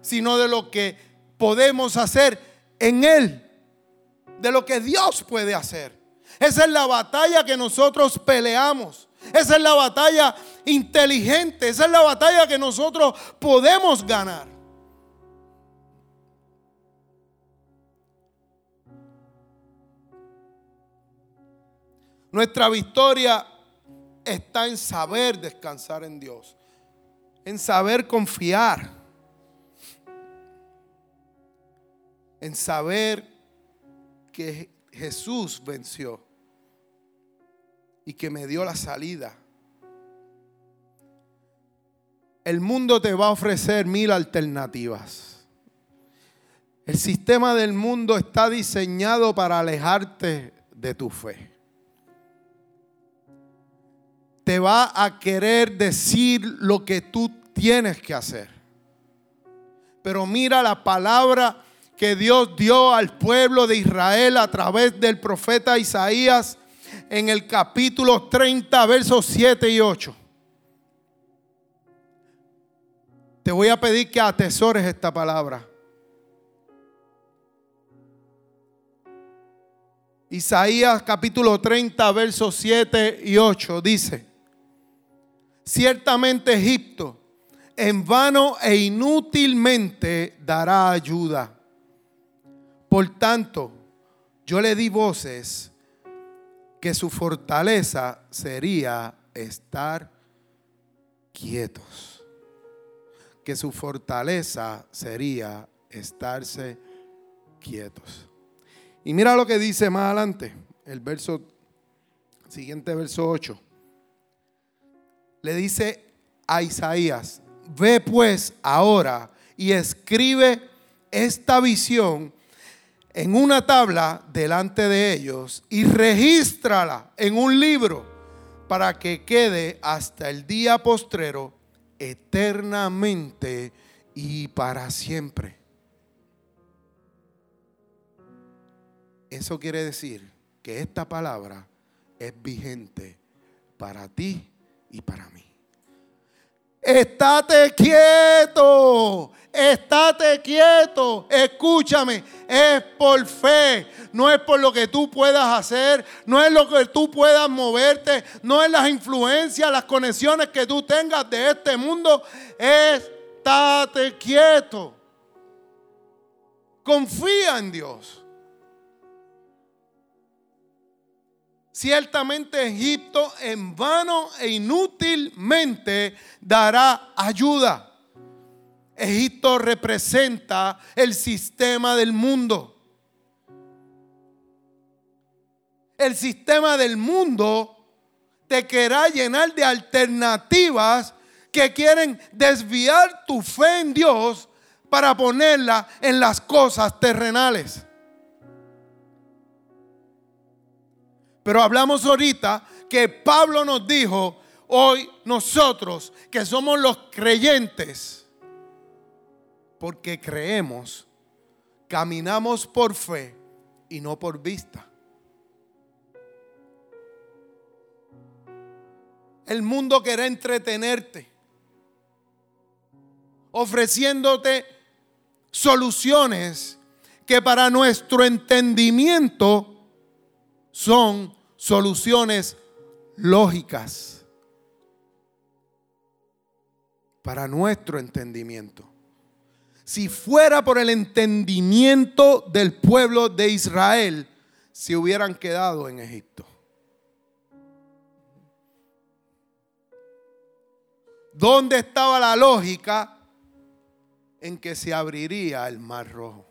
sino de lo que podemos hacer en Él. De lo que Dios puede hacer. Esa es la batalla que nosotros peleamos. Esa es la batalla inteligente. Esa es la batalla que nosotros podemos ganar. Nuestra victoria está en saber descansar en Dios, en saber confiar, en saber que Jesús venció y que me dio la salida. El mundo te va a ofrecer mil alternativas. El sistema del mundo está diseñado para alejarte de tu fe. Te va a querer decir lo que tú tienes que hacer. Pero mira la palabra que Dios dio al pueblo de Israel a través del profeta Isaías en el capítulo 30, versos 7 y 8. te voy a pedir que atesores esta palabra. Isaías capítulo 30, versos 7 y 8 dice, ciertamente Egipto en vano e inútilmente dará ayuda. Por tanto, yo le di voces que su fortaleza sería estar quietos. Que su fortaleza sería estarse quietos. Y mira lo que dice más adelante, el verso siguiente verso 8. Le dice a Isaías, ve pues ahora y escribe esta visión en una tabla delante de ellos y regístrala en un libro para que quede hasta el día postrero eternamente y para siempre. Eso quiere decir que esta palabra es vigente para ti y para mí. Estate quieto, estate quieto, escúchame, es por fe, no es por lo que tú puedas hacer, no es lo que tú puedas moverte, no es las influencias, las conexiones que tú tengas de este mundo, estate quieto. Confía en Dios. Ciertamente Egipto en vano e inútilmente dará ayuda. Egipto representa el sistema del mundo. El sistema del mundo te querrá llenar de alternativas que quieren desviar tu fe en Dios para ponerla en las cosas terrenales. Pero hablamos ahorita que Pablo nos dijo, hoy nosotros que somos los creyentes, porque creemos, caminamos por fe y no por vista. El mundo quiere entretenerte, ofreciéndote soluciones que para nuestro entendimiento son soluciones lógicas para nuestro entendimiento. Si fuera por el entendimiento del pueblo de Israel, se hubieran quedado en Egipto. ¿Dónde estaba la lógica en que se abriría el mar rojo?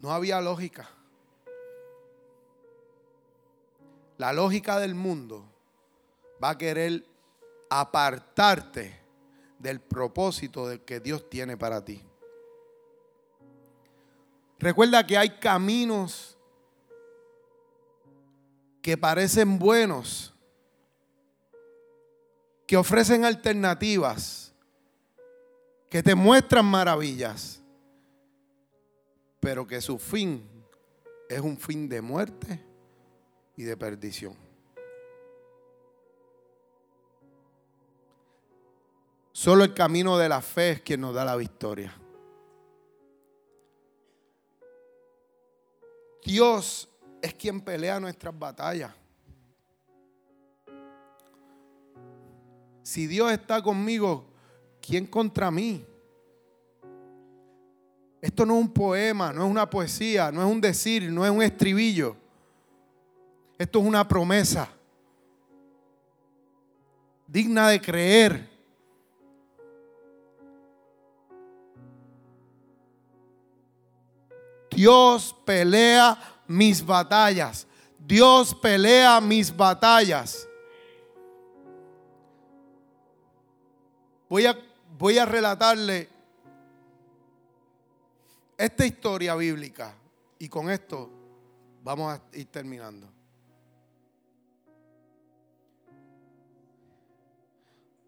No había lógica. La lógica del mundo va a querer apartarte del propósito que Dios tiene para ti. Recuerda que hay caminos que parecen buenos, que ofrecen alternativas, que te muestran maravillas pero que su fin es un fin de muerte y de perdición. Solo el camino de la fe es quien nos da la victoria. Dios es quien pelea nuestras batallas. Si Dios está conmigo, ¿quién contra mí? Esto no es un poema, no es una poesía, no es un decir, no es un estribillo. Esto es una promesa digna de creer. Dios pelea mis batallas. Dios pelea mis batallas. Voy a, voy a relatarle esta historia bíblica, y con esto vamos a ir terminando.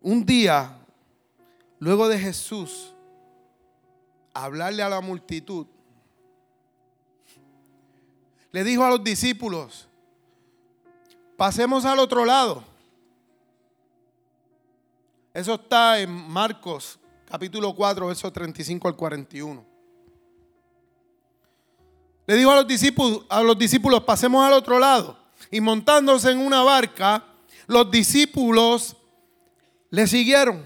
Un día, luego de Jesús hablarle a la multitud, le dijo a los discípulos, Pasemos al otro lado. Eso está en Marcos capítulo 4, versos 35 al 41. Le dijo a los discípulos, a los discípulos, pasemos al otro lado. Y montándose en una barca, los discípulos le siguieron.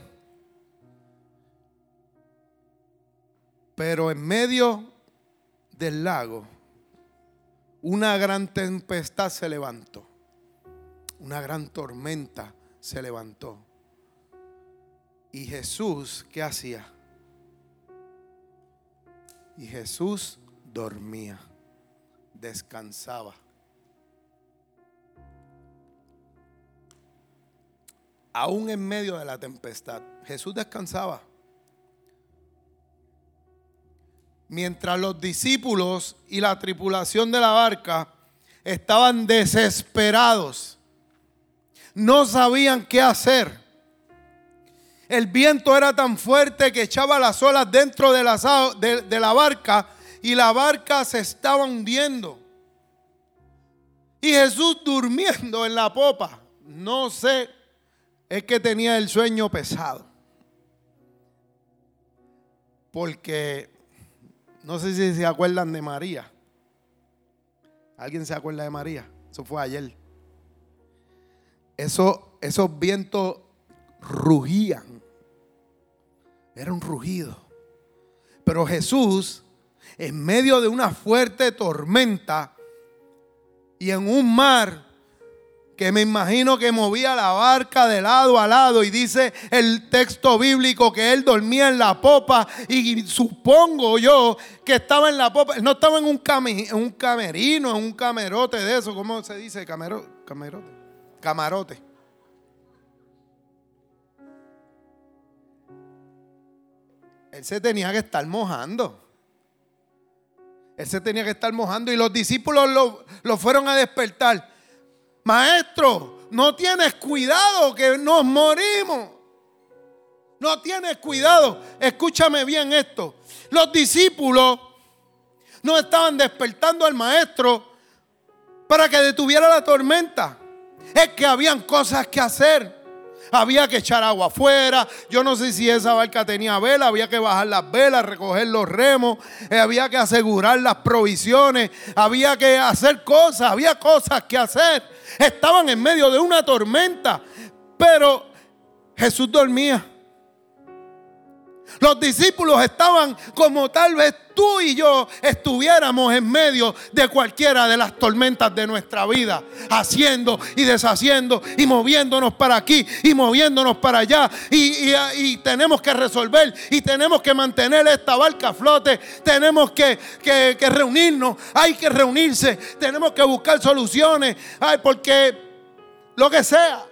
Pero en medio del lago, una gran tempestad se levantó. Una gran tormenta se levantó. Y Jesús, ¿qué hacía? Y Jesús dormía, descansaba. Aún en medio de la tempestad, Jesús descansaba. Mientras los discípulos y la tripulación de la barca estaban desesperados, no sabían qué hacer. El viento era tan fuerte que echaba las olas dentro de la, de la barca y la barca se estaba hundiendo. Y Jesús durmiendo en la popa. No sé, es que tenía el sueño pesado. Porque no sé si se acuerdan de María. ¿Alguien se acuerda de María? Eso fue ayer. Eso, esos vientos rugían. Era un rugido. Pero Jesús en medio de una fuerte tormenta y en un mar que me imagino que movía la barca de lado a lado y dice el texto bíblico que él dormía en la popa y supongo yo que estaba en la popa, no estaba en un, un camerino, en un camerote de eso, ¿cómo se dice? camerote. Camarote. Él se tenía que estar mojando. Él se tenía que estar mojando y los discípulos lo, fueron a despertar. Maestro, no tienes cuidado que nos morimos. No tienes cuidado. Escúchame bien esto. Los discípulos no estaban despertando al maestro para que detuviera la tormenta. Es que habían cosas que hacer. Había que echar agua afuera. Yo no sé si esa barca tenía vela. Había que bajar las velas, recoger los remos. Eh, había que asegurar las provisiones. Había que hacer cosas. Había cosas que hacer. Estaban en medio de una tormenta. Pero Jesús dormía. Los discípulos estaban como tal vez tú y yo estuviéramos en medio de cualquiera de las tormentas de nuestra vida, haciendo y deshaciendo y moviéndonos para aquí y moviéndonos para allá. Y, tenemos que resolver y tenemos que mantener esta barca a flote. Tenemos que, que reunirnos, hay que reunirse, tenemos que buscar soluciones, ay, porque lo que sea.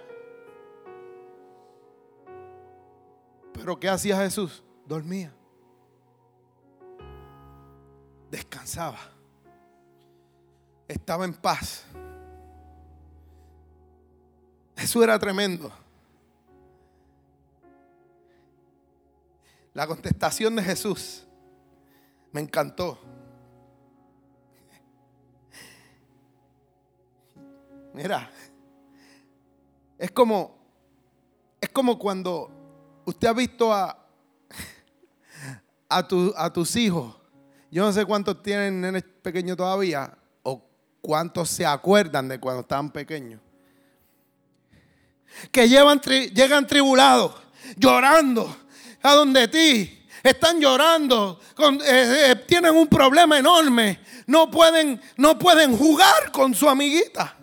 Pero ¿qué hacía Jesús? dormía. Descansaba. Estaba en paz. Eso era tremendo. La contestación de Jesús me encantó. Mira, es como es como cuando usted ha visto a a, tus hijos, yo no sé cuántos tienen nenes pequeños todavía o cuántos se acuerdan de cuando estaban pequeños. Que llevan, llegan tribulados, llorando a donde ti. Están llorando, eh, eh, tienen un problema enorme. No pueden, no pueden jugar con su amiguita.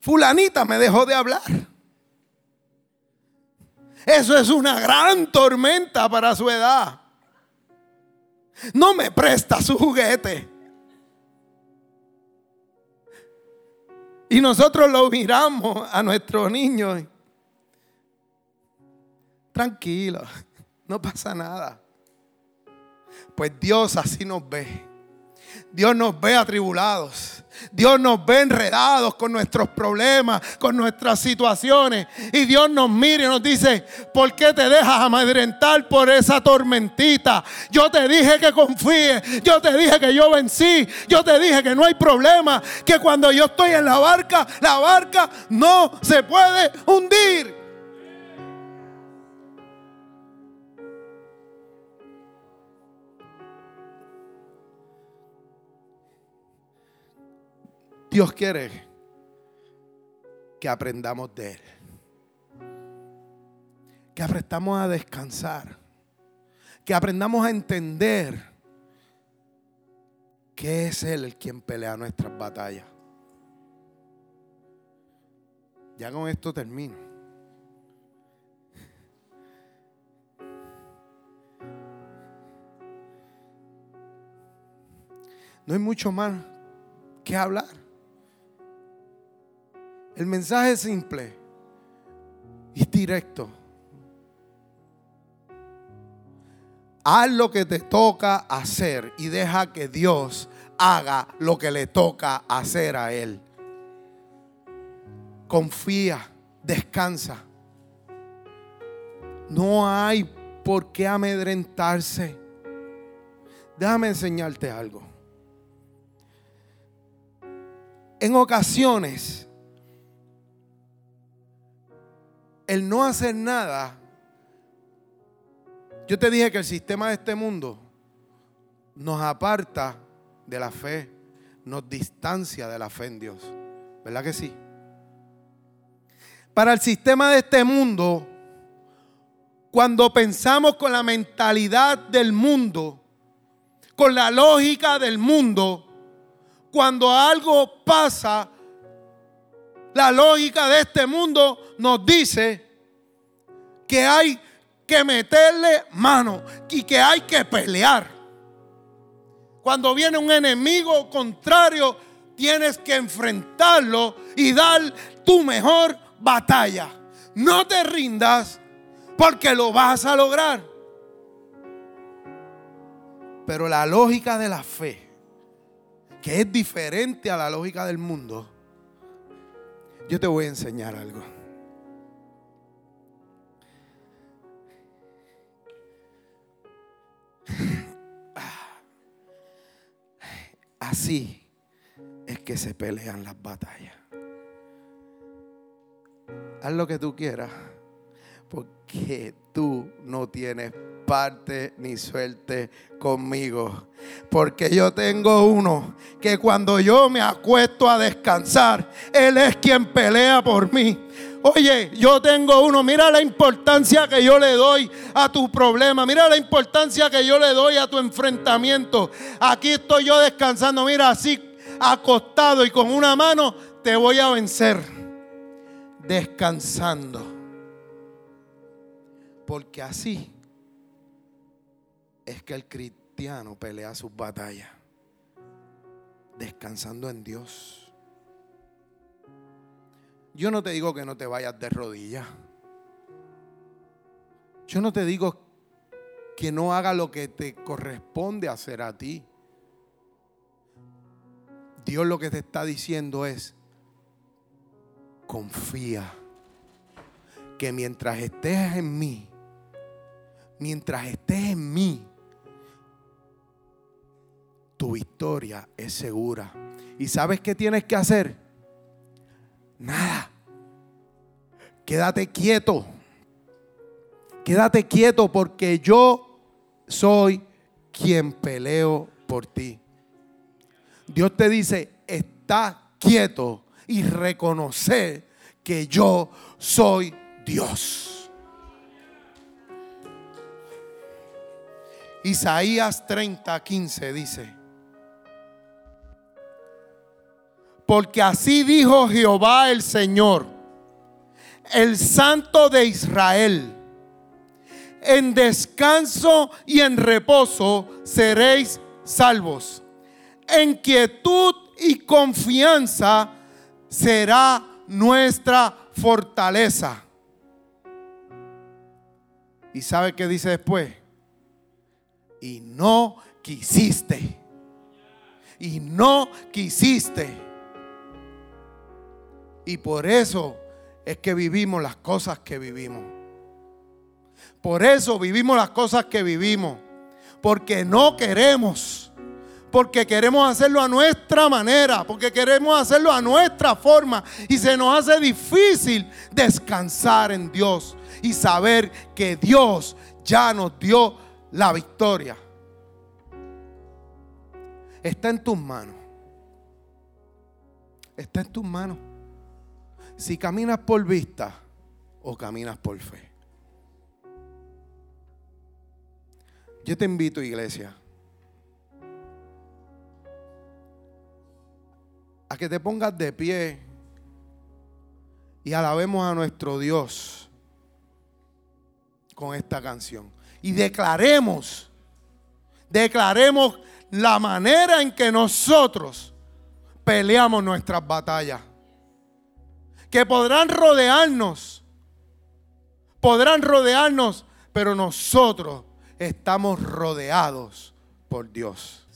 Fulanita me dejó de hablar. Eso es una gran tormenta para su edad. No me presta su juguete. Y nosotros lo miramos a nuestros niños. Tranquilo, no pasa nada. Pues Dios así nos ve. Dios nos ve atribulados. Dios nos ve enredados con nuestros problemas, con nuestras situaciones. Y Dios nos mira y nos dice, ¿por qué te dejas amedrentar por esa tormentita? Yo te dije que confíe, yo te dije que yo vencí, yo te dije que no hay problema, que cuando yo estoy en la barca, la barca no se puede hundir. Dios quiere que aprendamos de Él. Que aprendamos a descansar. Que aprendamos a entender que es Él el quien pelea nuestras batallas. Ya con esto termino. No hay mucho más que hablar. El mensaje es simple y directo. Haz lo que te toca hacer y deja que Dios haga lo que le toca hacer a Él. Confía, descansa. No hay por qué amedrentarse. Déjame enseñarte algo. En ocasiones, el no hacer nada, yo te dije que el sistema de este mundo nos aparta de la fe, nos distancia de la fe en Dios. ¿Verdad que sí? Para el sistema de este mundo, cuando pensamos con la mentalidad del mundo, con la lógica del mundo, cuando algo pasa, la lógica de este mundo nos dice que hay que meterle mano y que hay que pelear. Cuando viene un enemigo contrario, tienes que enfrentarlo y dar tu mejor batalla. No te rindas porque lo vas a lograr. Pero la lógica de la fe, que es diferente a la lógica del mundo, yo te voy a enseñar algo. Así es que se pelean las batallas. Haz lo que tú quieras, porque tú no tienes parte ni suerte conmigo. Porque yo tengo uno que cuando yo me acuesto a descansar, Él es quien pelea por mí. Oye, yo tengo uno, mira la importancia que yo le doy a tu problema, mira la importancia que yo le doy a tu enfrentamiento. Aquí estoy yo descansando, mira, así acostado y con una mano te voy a vencer. Descansando. Porque así es que el cristiano pelea sus batallas descansando en Dios. Yo no te digo que no te vayas de rodillas. Yo no te digo que no haga lo que te corresponde hacer a ti. Dios lo que te está diciendo es, confía que mientras estés en mí, mientras estés en mí, tu victoria es segura. ¿Y sabes qué tienes que hacer? Nada. Quédate quieto. Quédate quieto porque yo soy quien peleo por ti. Dios te dice, está quieto y reconoce que yo soy Dios. Isaías 30, 15 dice, Porque así dijo Jehová el Señor, el Santo de Israel. En descanso y en reposo seréis salvos. En quietud y confianza será nuestra fortaleza. ¿Y sabe qué dice después? Y no quisiste. y no quisiste. Y por eso es que vivimos las cosas que vivimos. Por eso vivimos las cosas que vivimos. Porque no queremos. Porque queremos hacerlo a nuestra manera. Porque queremos hacerlo a nuestra forma. Y se nos hace difícil descansar en Dios. Y saber que Dios ya nos dio la victoria. Está en tus manos. Está en tus manos. Si caminas por vista o caminas por fe. Yo te invito, iglesia, a que te pongas de pie y alabemos a nuestro Dios con esta canción. Y declaremos, declaremos la manera en que nosotros peleamos nuestras batallas. Que podrán rodearnos, podrán rodearnos, pero nosotros estamos rodeados por Dios.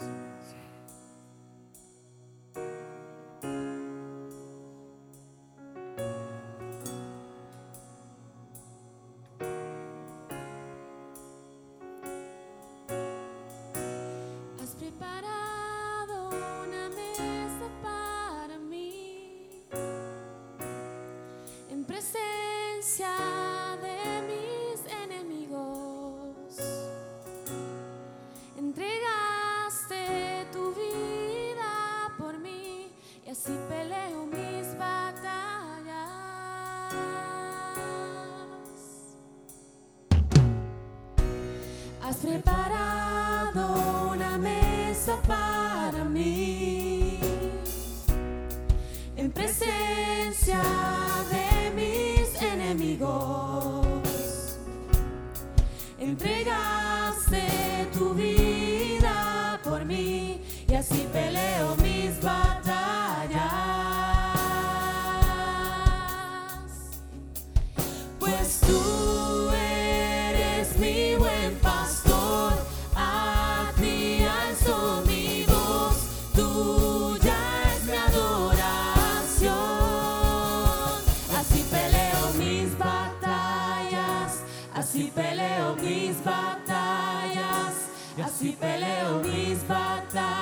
Así peleo